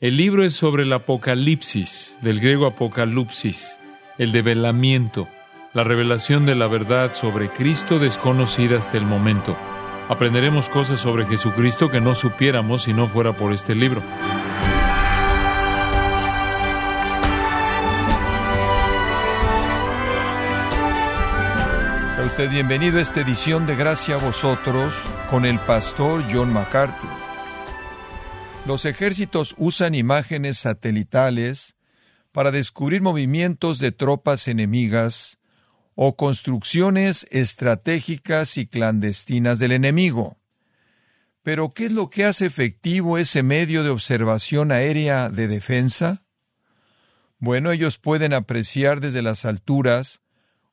El libro es sobre el Apocalipsis, del griego Apocalipsis, el develamiento, la revelación de la verdad sobre Cristo desconocida hasta el momento. Aprenderemos cosas sobre Jesucristo que no supiéramos si no fuera por este libro. Sea usted bienvenido a esta edición de Gracia a vosotros con el pastor John MacArthur. Los ejércitos usan imágenes satelitales para descubrir movimientos de tropas enemigas o construcciones estratégicas y clandestinas del enemigo. Pero, ¿qué es lo que hace efectivo ese medio de observación aérea de defensa? Bueno, ellos pueden apreciar desde las alturas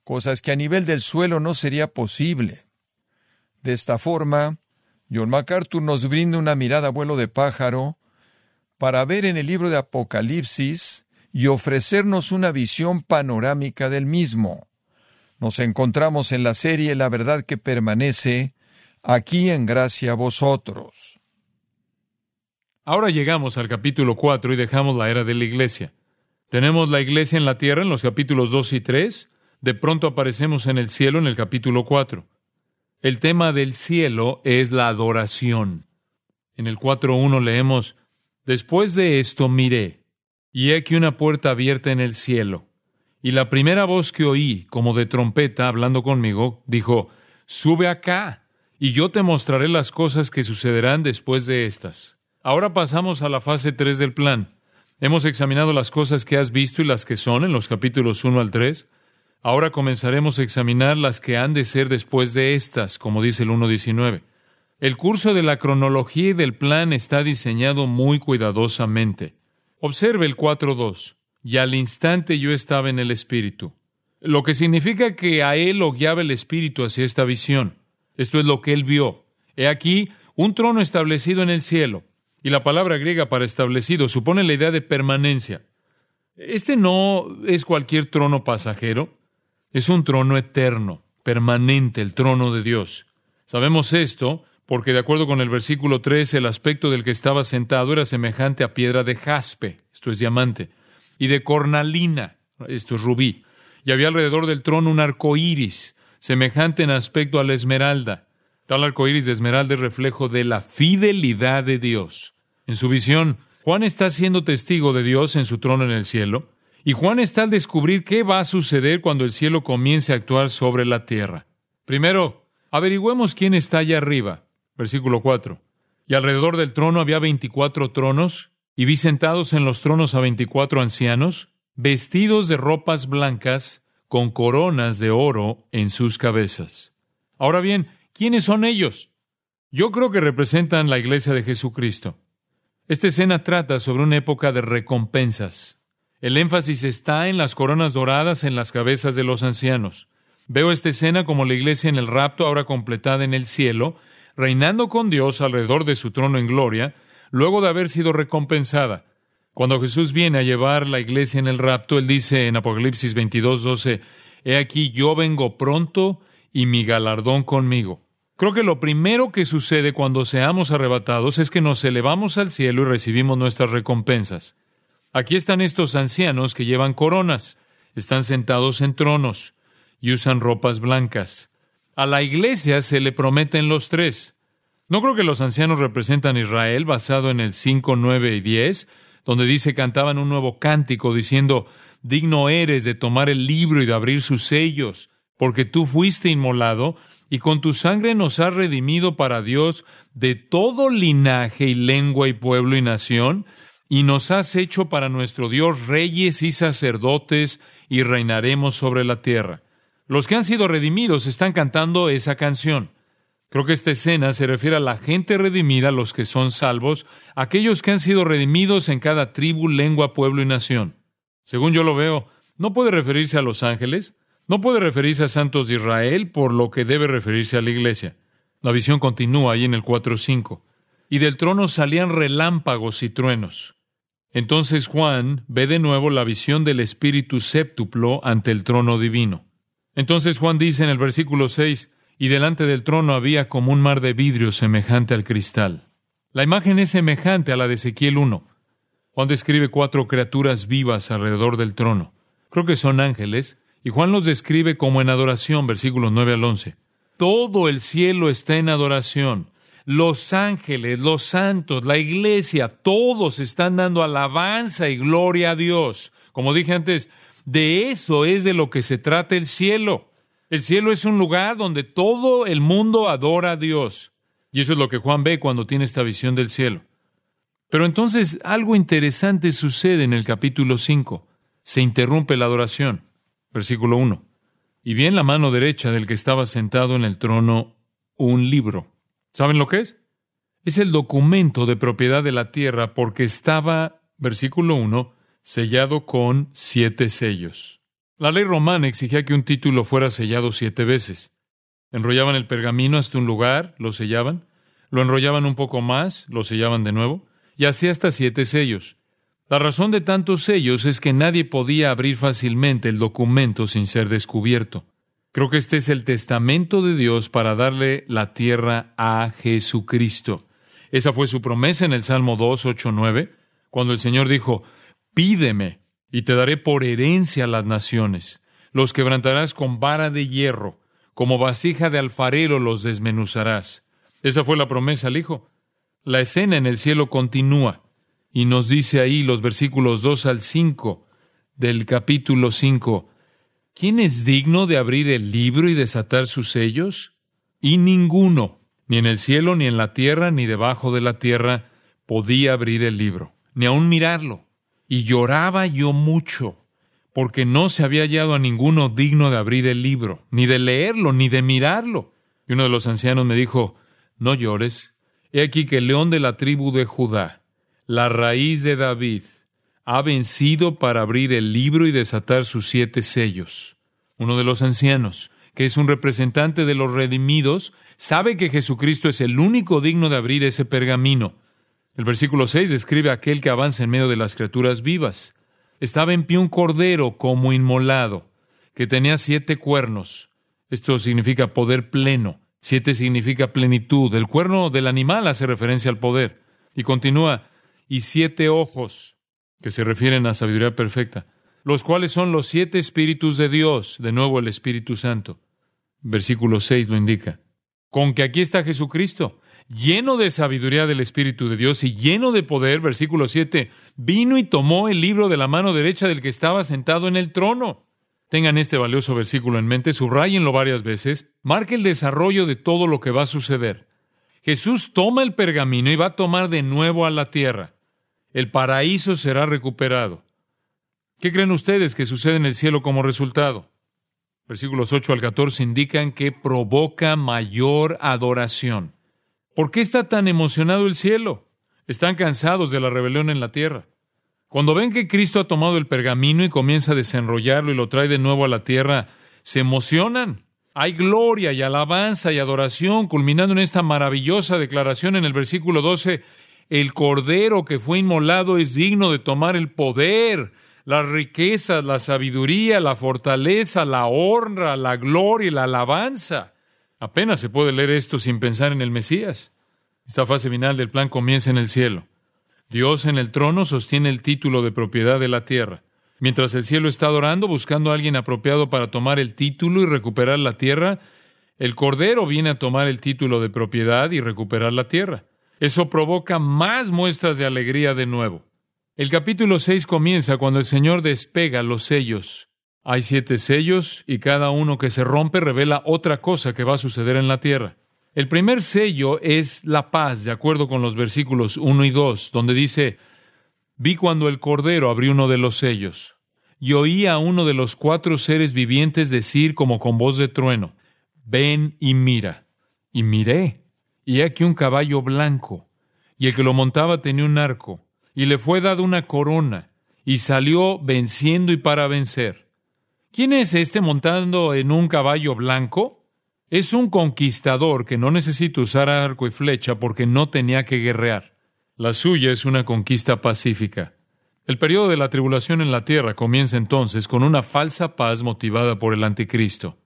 cosas que a nivel del suelo no sería posible. De esta forma, John MacArthur nos brinda una mirada a vuelo de pájaro para ver en el libro de Apocalipsis y ofrecernos una visión panorámica del mismo. Nos encontramos en la serie La verdad que permanece, aquí en gracia a vosotros. Ahora llegamos al capítulo 4 y dejamos la era de la iglesia. Tenemos la iglesia en la tierra en los capítulos 2 y 3. De pronto aparecemos en el cielo en el capítulo 4. El tema del cielo es la adoración. En el 4.1 leemos, Después de esto miré, y he aquí una puerta abierta en el cielo. Y la primera voz que oí, como de trompeta, hablando conmigo, dijo, Sube acá, y yo te mostraré las cosas que sucederán después de estas. Ahora pasamos a la fase 3 del plan. Hemos examinado las cosas que has visto y las que son en los capítulos 1 al 3. Ahora comenzaremos a examinar las que han de ser después de estas, como dice el 1.19. El curso de la cronología y del plan está diseñado muy cuidadosamente. Observe el 4.2. Y al instante yo estaba en el Espíritu. Lo que significa que a él lo guiaba el Espíritu hacia esta visión. Esto es lo que él vio. He aquí un trono establecido en el cielo. Y la palabra griega para establecido supone la idea de permanencia. Este no es cualquier trono pasajero. Es un trono eterno, permanente, el trono de Dios. Sabemos esto porque de acuerdo con el versículo 13, el aspecto del que estaba sentado era semejante a piedra de jaspe, esto es diamante, y de cornalina, esto es rubí, y había alrededor del trono un arco iris, semejante en aspecto a la esmeralda. Tal arco iris de esmeralda es reflejo de la fidelidad de Dios. En su visión, Juan está siendo testigo de Dios en su trono en el cielo, y Juan está al descubrir qué va a suceder cuando el cielo comience a actuar sobre la tierra. Primero, averigüemos quién está allá arriba. Versículo 4. Y alrededor del trono había veinticuatro tronos, y vi sentados en los tronos a veinticuatro ancianos, vestidos de ropas blancas, con coronas de oro en sus cabezas. Ahora bien, ¿quiénes son ellos? Yo creo que representan la iglesia de Jesucristo. Esta escena trata sobre una época de recompensas. El énfasis está en las coronas doradas en las cabezas de los ancianos. Veo esta escena como la iglesia en el rapto, ahora completada en el cielo, reinando con Dios alrededor de su trono en gloria, luego de haber sido recompensada. Cuando Jesús viene a llevar la iglesia en el rapto, él dice en Apocalipsis 22, 12, He aquí yo vengo pronto y mi galardón conmigo. Creo que lo primero que sucede cuando seamos arrebatados es que nos elevamos al cielo y recibimos nuestras recompensas. Aquí están estos ancianos que llevan coronas, están sentados en tronos y usan ropas blancas. A la iglesia se le prometen los tres. No creo que los ancianos representan a Israel basado en el 5, 9 y 10, donde dice cantaban un nuevo cántico diciendo, digno eres de tomar el libro y de abrir sus sellos, porque tú fuiste inmolado y con tu sangre nos has redimido para Dios de todo linaje y lengua y pueblo y nación, y nos has hecho para nuestro Dios reyes y sacerdotes, y reinaremos sobre la tierra. Los que han sido redimidos están cantando esa canción. Creo que esta escena se refiere a la gente redimida, los que son salvos, aquellos que han sido redimidos en cada tribu, lengua, pueblo y nación. Según yo lo veo, no puede referirse a los ángeles, no puede referirse a santos de Israel, por lo que debe referirse a la iglesia. La visión continúa ahí en el 4.5. Y del trono salían relámpagos y truenos. Entonces Juan ve de nuevo la visión del Espíritu séptuplo ante el trono divino. Entonces Juan dice en el versículo 6, y delante del trono había como un mar de vidrio semejante al cristal. La imagen es semejante a la de Ezequiel 1. Juan describe cuatro criaturas vivas alrededor del trono. Creo que son ángeles, y Juan los describe como en adoración, versículos 9 al 11. Todo el cielo está en adoración. Los ángeles, los santos, la iglesia, todos están dando alabanza y gloria a Dios. Como dije antes, de eso es de lo que se trata el cielo. El cielo es un lugar donde todo el mundo adora a Dios. Y eso es lo que Juan ve cuando tiene esta visión del cielo. Pero entonces algo interesante sucede en el capítulo 5. Se interrumpe la adoración. Versículo 1. Y vi en la mano derecha del que estaba sentado en el trono un libro. ¿Saben lo que es? Es el documento de propiedad de la tierra porque estaba, versículo 1, sellado con siete sellos. La ley romana exigía que un título fuera sellado siete veces. Enrollaban el pergamino hasta un lugar, lo sellaban, lo enrollaban un poco más, lo sellaban de nuevo, y así hasta siete sellos. La razón de tantos sellos es que nadie podía abrir fácilmente el documento sin ser descubierto. Creo que este es el testamento de Dios para darle la tierra a Jesucristo. Esa fue su promesa en el Salmo 2, 8, 9, cuando el Señor dijo, Pídeme, y te daré por herencia las naciones. Los quebrantarás con vara de hierro, como vasija de alfarero los desmenuzarás. Esa fue la promesa al Hijo. La escena en el cielo continúa y nos dice ahí los versículos 2 al 5 del capítulo 5, ¿quién es digno de abrir el libro y desatar sus sellos? Y ninguno, ni en el cielo, ni en la tierra, ni debajo de la tierra, podía abrir el libro, ni aun mirarlo. Y lloraba yo mucho, porque no se había hallado a ninguno digno de abrir el libro, ni de leerlo, ni de mirarlo. Y uno de los ancianos me dijo, no llores, He aquí que el león de la tribu de Judá, la raíz de David, ha vencido para abrir el libro y desatar sus siete sellos. Uno de los ancianos, que es un representante de los redimidos, sabe que Jesucristo es el único digno de abrir ese pergamino. El versículo 6 describe a aquel que avanza en medio de las criaturas vivas. Estaba en pie un cordero como inmolado, que tenía siete cuernos. Esto significa poder pleno Siete significa plenitud. El cuerno del animal hace referencia al poder. Y continúa, y siete ojos, que se refieren a sabiduría perfecta, los cuales son los siete espíritus de Dios, de nuevo el Espíritu Santo. Versículo 6 lo indica. Con que aquí está Jesucristo, lleno de sabiduría del Espíritu de Dios y lleno de poder, versículo 7, vino y tomó el libro de la mano derecha del que estaba sentado en el trono. Tengan este valioso versículo en mente, subrayenlo varias veces, marque el desarrollo de todo lo que va a suceder. Jesús toma el pergamino y va a tomar de nuevo a la tierra. El paraíso será recuperado. ¿Qué creen ustedes que sucede en el cielo como resultado? Versículos 8 al 14 indican que provoca mayor adoración. ¿Por qué está tan emocionado el cielo? Están cansados de la rebelión en la tierra. Cuando ven que Cristo ha tomado el pergamino y comienza a desenrollarlo y lo trae de nuevo a la tierra, se emocionan. Hay gloria y alabanza y adoración, culminando en esta maravillosa declaración en el versículo 12, el cordero que fue inmolado es digno de tomar el poder, las riquezas, la sabiduría, la fortaleza, la honra, la gloria y la alabanza. Apenas se puede leer esto sin pensar en el Mesías. Esta fase final del plan comienza en el cielo. Dios en el trono sostiene el título de propiedad de la tierra. Mientras el cielo está adorando, buscando a alguien apropiado para tomar el título y recuperar la tierra, el Cordero viene a tomar el título de propiedad y recuperar la tierra. Eso provoca más muestras de alegría de nuevo. El capítulo 6 comienza cuando el Señor despega los sellos. Hay siete sellos y cada uno que se rompe revela otra cosa que va a suceder en la tierra. El primer sello es la paz, de acuerdo con los versículos 1 y 2, donde dice, vi cuando el Cordero abrió uno de los sellos, y oí a uno de los cuatro seres vivientes decir como con voz de trueno, ven y mira. Y miré, y aquí un caballo blanco, y el que lo montaba tenía un arco, y le fue dada una corona, y salió venciendo y para vencer. ¿Quién es este montando en un caballo blanco? Es un conquistador que no necesita usar arco y flecha porque no tenía que guerrear. La suya es una conquista pacífica. El periodo de la tribulación en la tierra comienza entonces con una falsa paz motivada por el anticristo.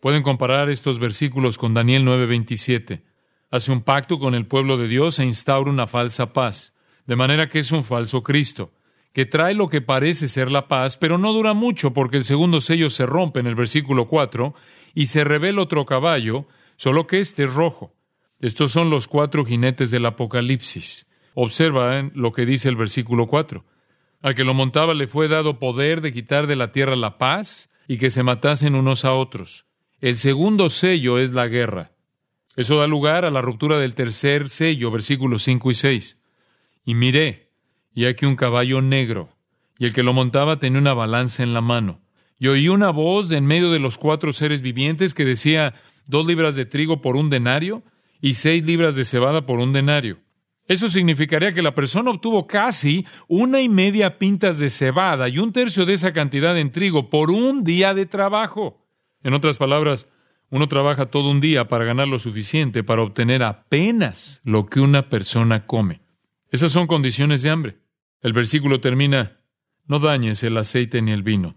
Pueden comparar estos versículos con Daniel 9:27. Hace un pacto con el pueblo de Dios e instaura una falsa paz, de manera que es un falso Cristo. que trae lo que parece ser la paz, pero no dura mucho porque el segundo sello se rompe en el versículo 4 y se revela otro caballo, solo que este es rojo. Estos son los cuatro jinetes del Apocalipsis. Observa lo que dice el versículo 4. Al que lo montaba le fue dado poder de quitar de la tierra la paz y que se matasen unos a otros. El segundo sello es la guerra. Eso da lugar a la ruptura del tercer sello, versículos 5 y 6. Y miré, y aquí un caballo negro, y el que lo montaba tenía una balanza en la mano. Y oí una voz de en medio de los cuatro seres vivientes que decía, dos libras de trigo por un denario y seis libras de cebada por un denario. Eso significaría que la persona obtuvo casi una y media pintas de cebada y un tercio de esa cantidad en trigo por un día de trabajo. En otras palabras, uno trabaja todo un día para ganar lo suficiente para obtener apenas lo que una persona come. Esas son condiciones de hambre. El versículo termina, no dañes el aceite ni el vino.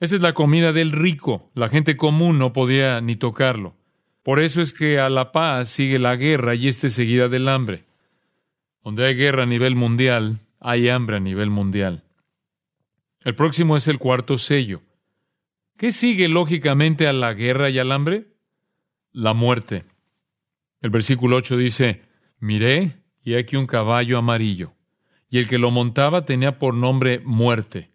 Esa es la comida del rico. La gente común no podía ni tocarlo. Por eso es que a la paz sigue la guerra y este seguida del hambre. Donde hay guerra a nivel mundial, hay hambre a nivel mundial. El próximo es el cuarto sello. ¿Qué sigue lógicamente a la guerra y al hambre? La muerte. El versículo 8 dice, miré y aquí un caballo amarillo, y el que lo montaba tenía por nombre muerte,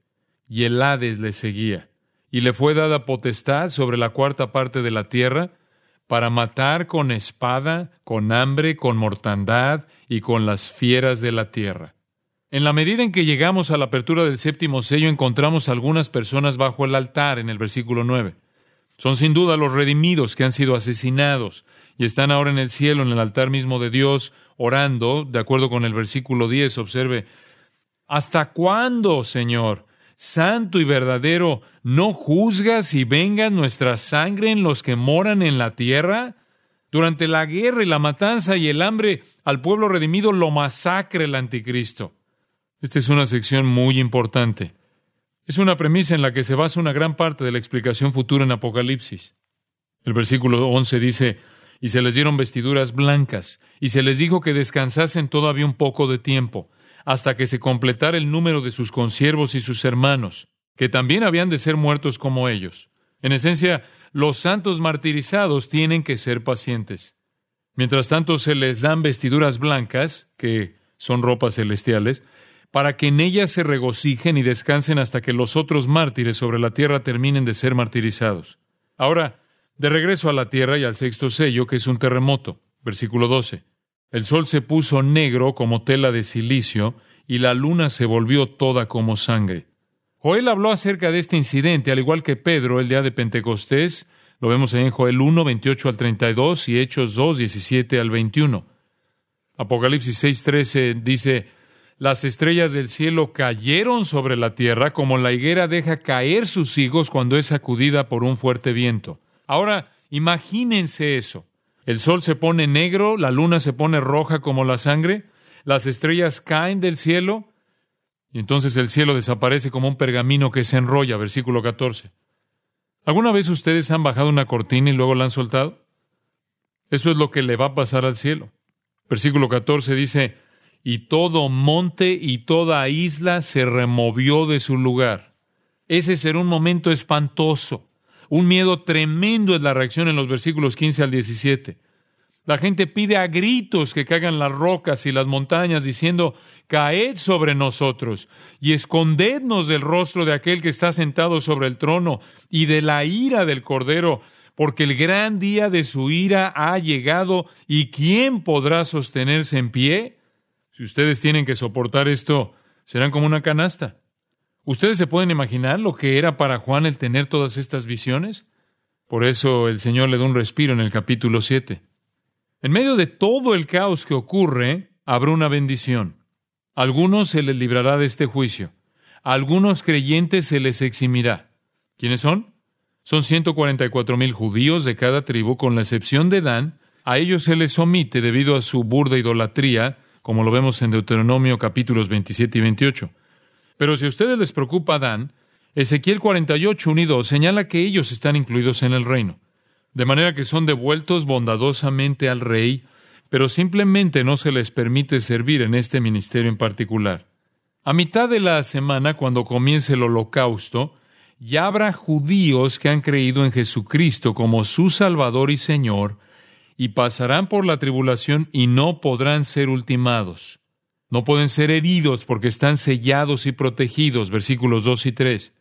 y el Hades le seguía y le fue dada potestad sobre la cuarta parte de la tierra para matar con espada, con hambre, con mortandad y con las fieras de la tierra. En la medida en que llegamos a la apertura del séptimo sello, encontramos algunas personas bajo el altar en el versículo 9. Son sin duda los redimidos que han sido asesinados y están ahora en el cielo, en el altar mismo de Dios, orando, de acuerdo con el versículo 10, observe, ¿Hasta cuándo, Señor? santo y verdadero, ¿no juzgas y venga nuestra sangre en los que moran en la tierra? Durante la guerra y la matanza y el hambre al pueblo redimido lo masacre el anticristo. Esta es una sección muy importante. Es una premisa en la que se basa una gran parte de la explicación futura en Apocalipsis. El versículo 11 dice, y se les dieron vestiduras blancas, y se les dijo que descansasen todavía un poco de tiempo, hasta que se completara el número de sus consiervos y sus hermanos, que también habían de ser muertos como ellos. En esencia, los santos martirizados tienen que ser pacientes. Mientras tanto, se les dan vestiduras blancas, que son ropas celestiales, para que en ellas se regocijen y descansen hasta que los otros mártires sobre la tierra terminen de ser martirizados. Ahora, de regreso a la tierra y al sexto sello, que es un terremoto. Versículo 12. El sol se puso negro como tela de silicio y la luna se volvió toda como sangre. Joel habló acerca de este incidente, al igual que Pedro el día de Pentecostés. Lo vemos en Joel 1, 28 al 32 y Hechos 2, 17 al 21. Apocalipsis 6, 13 dice, las estrellas del cielo cayeron sobre la tierra como la higuera deja caer sus higos cuando es sacudida por un fuerte viento. Ahora, imagínense eso. El sol se pone negro, la luna se pone roja como la sangre, las estrellas caen del cielo, y entonces el cielo desaparece como un pergamino que se enrolla, versículo 14. ¿Alguna vez ustedes han bajado una cortina y luego la han soltado? Eso es lo que le va a pasar al cielo. Versículo 14 dice, y todo monte y toda isla se removió de su lugar. Ese será un momento espantoso. Un miedo tremendo es la reacción en los versículos 15 al 17. La gente pide a gritos que caigan las rocas y las montañas, diciendo, Caed sobre nosotros y escondednos del rostro de aquel que está sentado sobre el trono y de la ira del Cordero, porque el gran día de su ira ha llegado y ¿quién podrá sostenerse en pie? Si ustedes tienen que soportar esto, serán como una canasta. ¿Ustedes se pueden imaginar lo que era para Juan el tener todas estas visiones? Por eso el Señor le da un respiro en el capítulo 7. En medio de todo el caos que ocurre, habrá una bendición. A algunos se les librará de este juicio. A algunos creyentes se les eximirá. ¿Quiénes son? Son 144 mil judíos de cada tribu, con la excepción de Dan. A ellos se les omite debido a su burda idolatría, como lo vemos en Deuteronomio capítulos 27 y 28. Pero si a ustedes les preocupa Dan, Ezequiel 48, unido, señala que ellos están incluidos en el reino, de manera que son devueltos bondadosamente al rey, pero simplemente no se les permite servir en este ministerio en particular. A mitad de la semana, cuando comience el holocausto, ya habrá judíos que han creído en Jesucristo como su Salvador y Señor, y pasarán por la tribulación y no podrán ser ultimados. No pueden ser heridos porque están sellados y protegidos, versículos 2 y 3.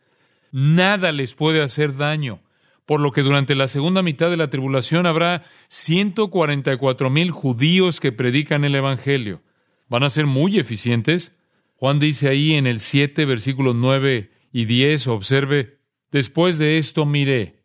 Nada les puede hacer daño, por lo que durante la segunda mitad de la tribulación habrá 144 mil judíos que predican el Evangelio. Van a ser muy eficientes. Juan dice ahí en el 7, versículos 9 y 10, observe, después de esto miré,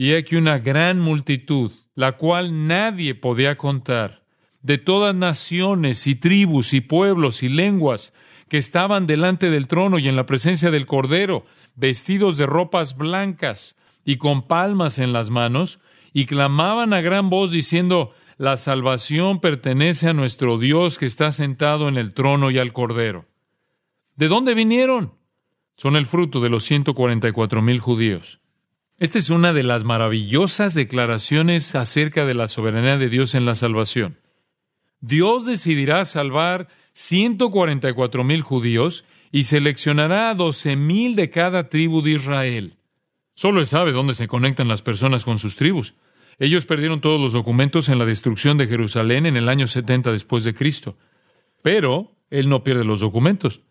y aquí una gran multitud, la cual nadie podía contar, de todas naciones y tribus y pueblos y lenguas, que estaban delante del trono y en la presencia del Cordero, vestidos de ropas blancas y con palmas en las manos, y clamaban a gran voz diciendo, la salvación pertenece a nuestro Dios que está sentado en el trono y al Cordero. ¿De dónde vinieron? Son el fruto de los 144 mil judíos. Esta es una de las maravillosas declaraciones acerca de la soberanía de Dios en la salvación. Dios decidirá salvar 144 mil judíos y seleccionará a 12 mil de cada tribu de Israel. Solo él sabe dónde se conectan las personas con sus tribus. Ellos perdieron todos los documentos en la destrucción de Jerusalén en el año 70 después de Cristo. Pero él no pierde los documentos.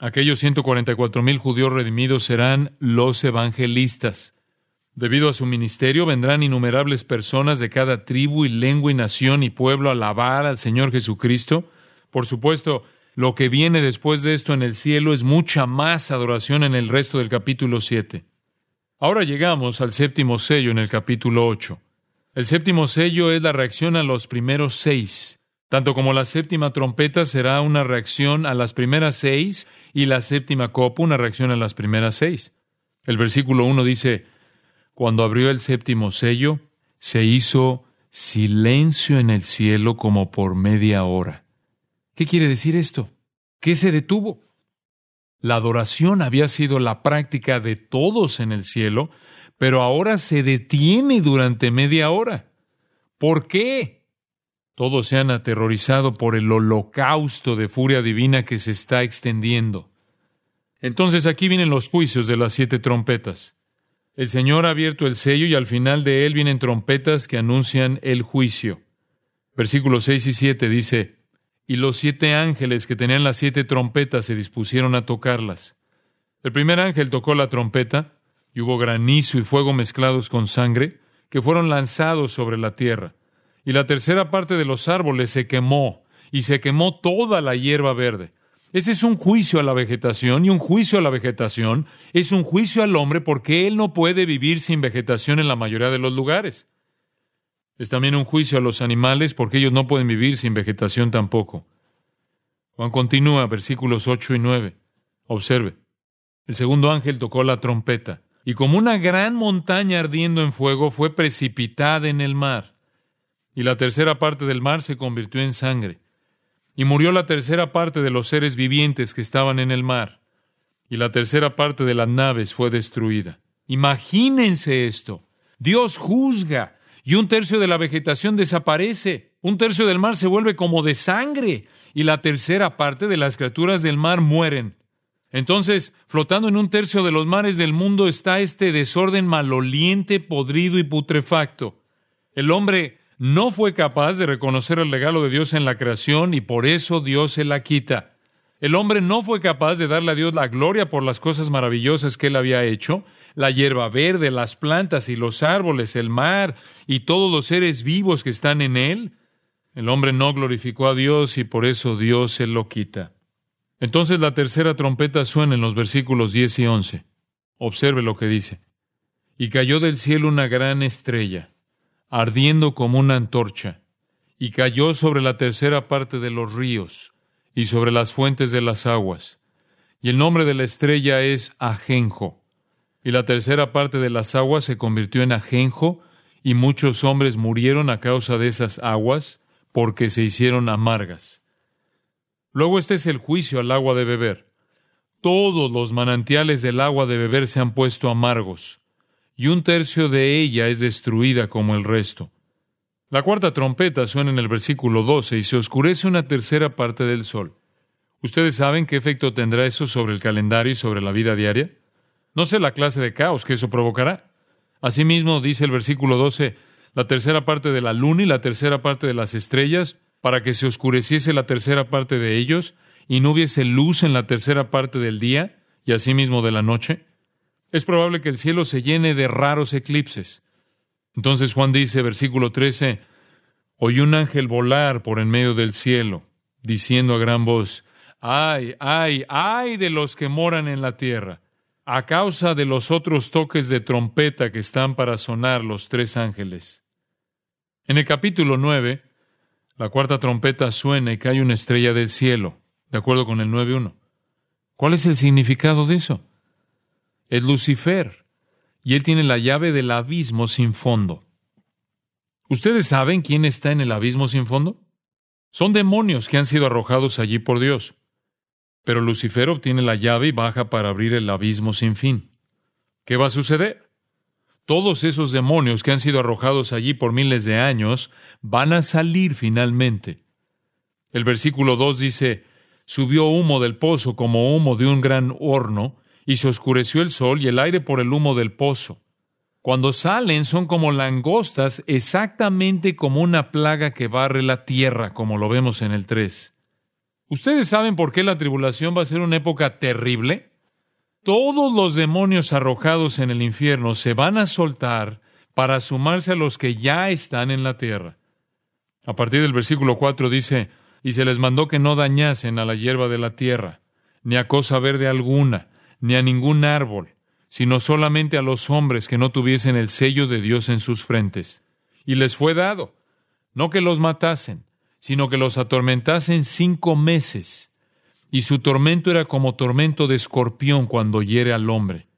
Aquellos 144 mil judíos redimidos serán los evangelistas. Debido a su ministerio vendrán innumerables personas de cada tribu y lengua y nación y pueblo a alabar al Señor Jesucristo. Por supuesto, lo que viene después de esto en el cielo es mucha más adoración en el resto del capítulo 7. Ahora llegamos al séptimo sello en el capítulo 8. El séptimo sello es la reacción a los primeros seis. Tanto como la séptima trompeta será una reacción a las primeras seis y la séptima copa una reacción a las primeras seis. El versículo 1 dice, Cuando abrió el séptimo sello, se hizo silencio en el cielo como por media hora. ¿Qué quiere decir esto? ¿Qué se detuvo? La adoración había sido la práctica de todos en el cielo, pero ahora se detiene durante media hora. ¿Por qué? Todos se han aterrorizado por el holocausto de furia divina que se está extendiendo. Entonces aquí vienen los juicios de las siete trompetas. El Señor ha abierto el sello y al final de él vienen trompetas que anuncian el juicio. Versículos 6 y 7 dice, Y los siete ángeles que tenían las siete trompetas se dispusieron a tocarlas. El primer ángel tocó la trompeta, y hubo granizo y fuego mezclados con sangre, que fueron lanzados sobre la tierra y la tercera parte de los árboles se quemó, y se quemó toda la hierba verde. Ese es un juicio a la vegetación, y un juicio a la vegetación es un juicio al hombre porque él no puede vivir sin vegetación en la mayoría de los lugares. Es también un juicio a los animales porque ellos no pueden vivir sin vegetación tampoco. Juan continúa, versículos 8 y 9. Observe. El segundo ángel tocó la trompeta, y como una gran montaña ardiendo en fuego fue precipitada en el mar y la tercera parte del mar se convirtió en sangre. Y murió la tercera parte de los seres vivientes que estaban en el mar, y la tercera parte de las naves fue destruida. Imagínense esto. Dios juzga, y un tercio de la vegetación desaparece, un tercio del mar se vuelve como de sangre, y la tercera parte de las criaturas del mar mueren. Entonces, flotando en un tercio de los mares del mundo está este desorden maloliente, podrido y putrefacto. El hombre no fue capaz de reconocer el regalo de Dios en la creación y por eso Dios se la quita. El hombre no fue capaz de darle a Dios la gloria por las cosas maravillosas que él había hecho, la hierba verde, las plantas y los árboles, el mar y todos los seres vivos que están en él. El hombre no glorificó a Dios y por eso Dios se lo quita. Entonces la tercera trompeta suena en los versículos 10 y 11. Observe lo que dice. Y cayó del cielo una gran estrella ardiendo como una antorcha, y cayó sobre la tercera parte de los ríos y sobre las fuentes de las aguas. Y el nombre de la estrella es Ajenjo. Y la tercera parte de las aguas se convirtió en Ajenjo, y muchos hombres murieron a causa de esas aguas, porque se hicieron amargas. Luego este es el juicio al agua de beber. Todos los manantiales del agua de beber se han puesto amargos y un tercio de ella es destruida como el resto. La cuarta trompeta suena en el versículo 12 y se oscurece una tercera parte del sol. ¿Ustedes saben qué efecto tendrá eso sobre el calendario y sobre la vida diaria? No sé la clase de caos que eso provocará. Asimismo, dice el versículo 12, la tercera parte de la luna y la tercera parte de las estrellas, para que se oscureciese la tercera parte de ellos, y no hubiese luz en la tercera parte del día, y asimismo de la noche. Es probable que el cielo se llene de raros eclipses. Entonces Juan dice, versículo 13, oí un ángel volar por en medio del cielo, diciendo a gran voz, ay, ay, ay de los que moran en la tierra, a causa de los otros toques de trompeta que están para sonar los tres ángeles. En el capítulo 9, la cuarta trompeta suena y cae una estrella del cielo, de acuerdo con el 9.1. ¿Cuál es el significado de eso? Es Lucifer, y él tiene la llave del abismo sin fondo. ¿Ustedes saben quién está en el abismo sin fondo? Son demonios que han sido arrojados allí por Dios. Pero Lucifer obtiene la llave y baja para abrir el abismo sin fin. ¿Qué va a suceder? Todos esos demonios que han sido arrojados allí por miles de años van a salir finalmente. El versículo 2 dice, subió humo del pozo como humo de un gran horno, y se oscureció el sol y el aire por el humo del pozo. Cuando salen son como langostas, exactamente como una plaga que barre la tierra, como lo vemos en el 3. ¿Ustedes saben por qué la tribulación va a ser una época terrible? Todos los demonios arrojados en el infierno se van a soltar para sumarse a los que ya están en la tierra. A partir del versículo 4 dice, y se les mandó que no dañasen a la hierba de la tierra, ni a cosa verde alguna, ni a ningún árbol, sino solamente a los hombres que no tuviesen el sello de Dios en sus frentes. Y les fue dado, no que los matasen, sino que los atormentasen cinco meses. Y su tormento era como tormento de escorpión cuando hiere al hombre.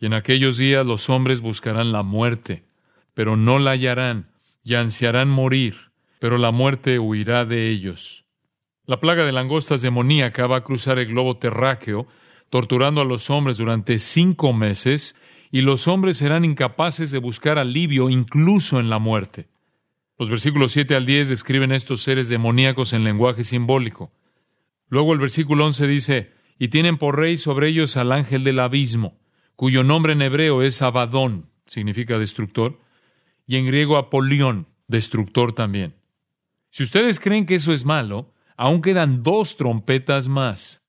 Y en aquellos días los hombres buscarán la muerte, pero no la hallarán, y ansiarán morir, pero la muerte huirá de ellos. La plaga de langostas demoníaca va a cruzar el globo terráqueo torturando a los hombres durante cinco meses, y los hombres serán incapaces de buscar alivio incluso en la muerte. Los versículos 7 al 10 describen estos seres demoníacos en lenguaje simbólico. Luego el versículo 11 dice, y tienen por rey sobre ellos al ángel del abismo, cuyo nombre en hebreo es Abadón, significa destructor, y en griego Apolión, destructor también. Si ustedes creen que eso es malo, aún quedan dos trompetas más.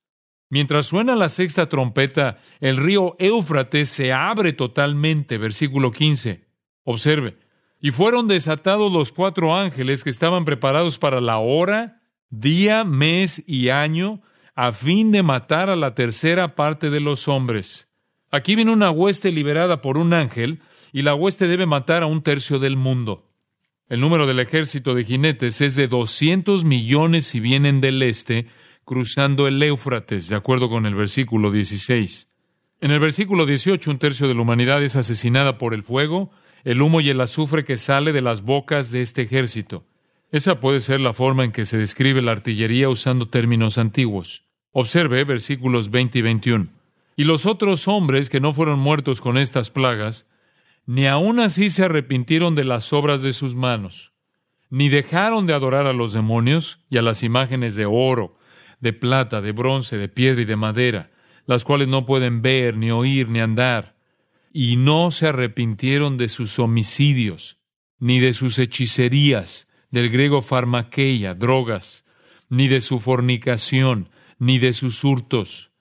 Mientras suena la sexta trompeta, el río Éufrates se abre totalmente, versículo 15. Observe, y fueron desatados los cuatro ángeles que estaban preparados para la hora, día, mes y año, a fin de matar a la tercera parte de los hombres. Aquí viene una hueste liberada por un ángel, y la hueste debe matar a un tercio del mundo. El número del ejército de jinetes es de doscientos millones si vienen del este, cruzando el Éufrates, de acuerdo con el versículo 16. En el versículo 18, un tercio de la humanidad es asesinada por el fuego, el humo y el azufre que sale de las bocas de este ejército. Esa puede ser la forma en que se describe la artillería usando términos antiguos. Observe versículos 20 y 21. Y los otros hombres que no fueron muertos con estas plagas, ni aun así se arrepintieron de las obras de sus manos, ni dejaron de adorar a los demonios y a las imágenes de oro, de plata, de bronce, de piedra y de madera, las cuales no pueden ver, ni oír, ni andar, y no se arrepintieron de sus homicidios, ni de sus hechicerías, del griego farmaqueia, drogas, ni de su fornicación, ni de sus hurtos.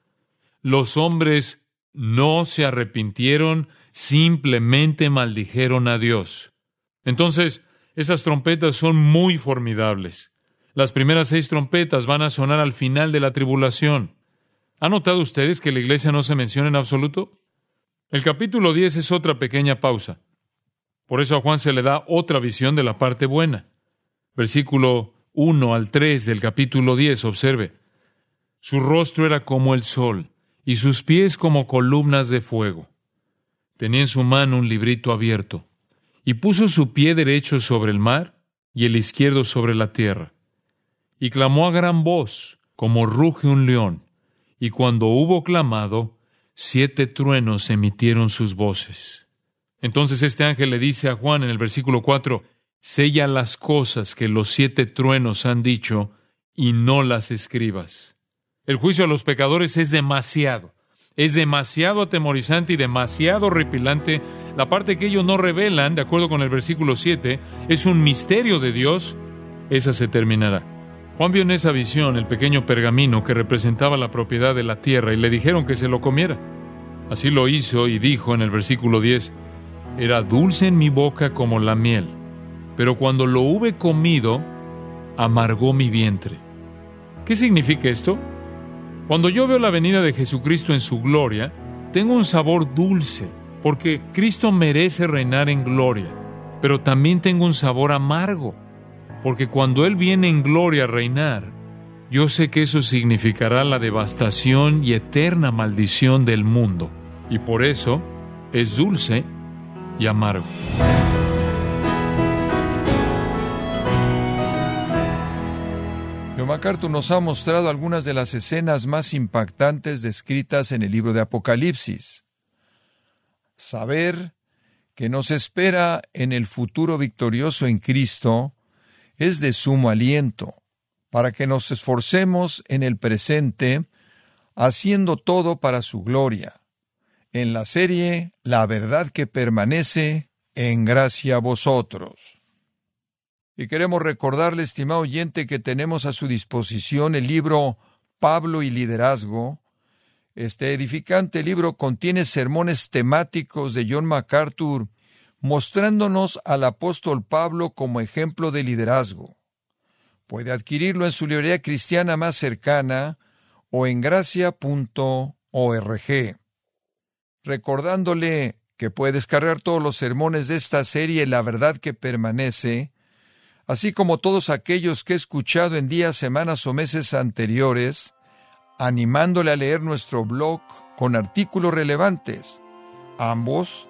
Los hombres no se arrepintieron, simplemente maldijeron a Dios. Entonces, esas trompetas son muy formidables. Las primeras seis trompetas van a sonar al final de la tribulación. ¿Han notado ustedes que la iglesia no se menciona en absoluto? El capítulo 10 es otra pequeña pausa. Por eso a Juan se le da otra visión de la parte buena. Versículo 1 al 3 del capítulo 10, observe. Su rostro era como el sol y sus pies como columnas de fuego. Tenía en su mano un librito abierto y puso su pie derecho sobre el mar y el izquierdo sobre la tierra y clamó a gran voz, como ruge un león. Y cuando hubo clamado, siete truenos emitieron sus voces. Entonces este ángel le dice a Juan en el versículo 4, sella las cosas que los siete truenos han dicho y no las escribas. El juicio a los pecadores es demasiado. Es demasiado atemorizante y demasiado horripilante. La parte que ellos no revelan, de acuerdo con el versículo 7, es un misterio de Dios. Esa se terminará. Juan vio en esa visión el pequeño pergamino que representaba la propiedad de la tierra y le dijeron que se lo comiera. Así lo hizo y dijo en el versículo 10, era dulce en mi boca como la miel, pero cuando lo hube comido, amargó mi vientre. ¿Qué significa esto? Cuando yo veo la venida de Jesucristo en su gloria, tengo un sabor dulce, porque Cristo merece reinar en gloria, pero también tengo un sabor amargo, porque cuando Él viene en gloria a reinar, yo sé que eso significará la devastación y eterna maldición del mundo, y por eso es dulce y amargo. John MacArthur nos ha mostrado algunas de las escenas más impactantes descritas en el libro de Apocalipsis. Saber que nos espera en el futuro victorioso en Cristo es de sumo aliento, para que nos esforcemos en el presente, haciendo todo para su gloria en la serie La verdad que permanece en gracia a vosotros. Y queremos recordarle, estimado oyente, que tenemos a su disposición el libro Pablo y Liderazgo. Este edificante libro contiene sermones temáticos de John MacArthur, mostrándonos al apóstol Pablo como ejemplo de liderazgo. Puede adquirirlo en su librería cristiana más cercana o en gracia.org recordándole que puede descargar todos los sermones de esta serie La verdad que permanece, así como todos aquellos que he escuchado en días, semanas o meses anteriores, animándole a leer nuestro blog con artículos relevantes, ambos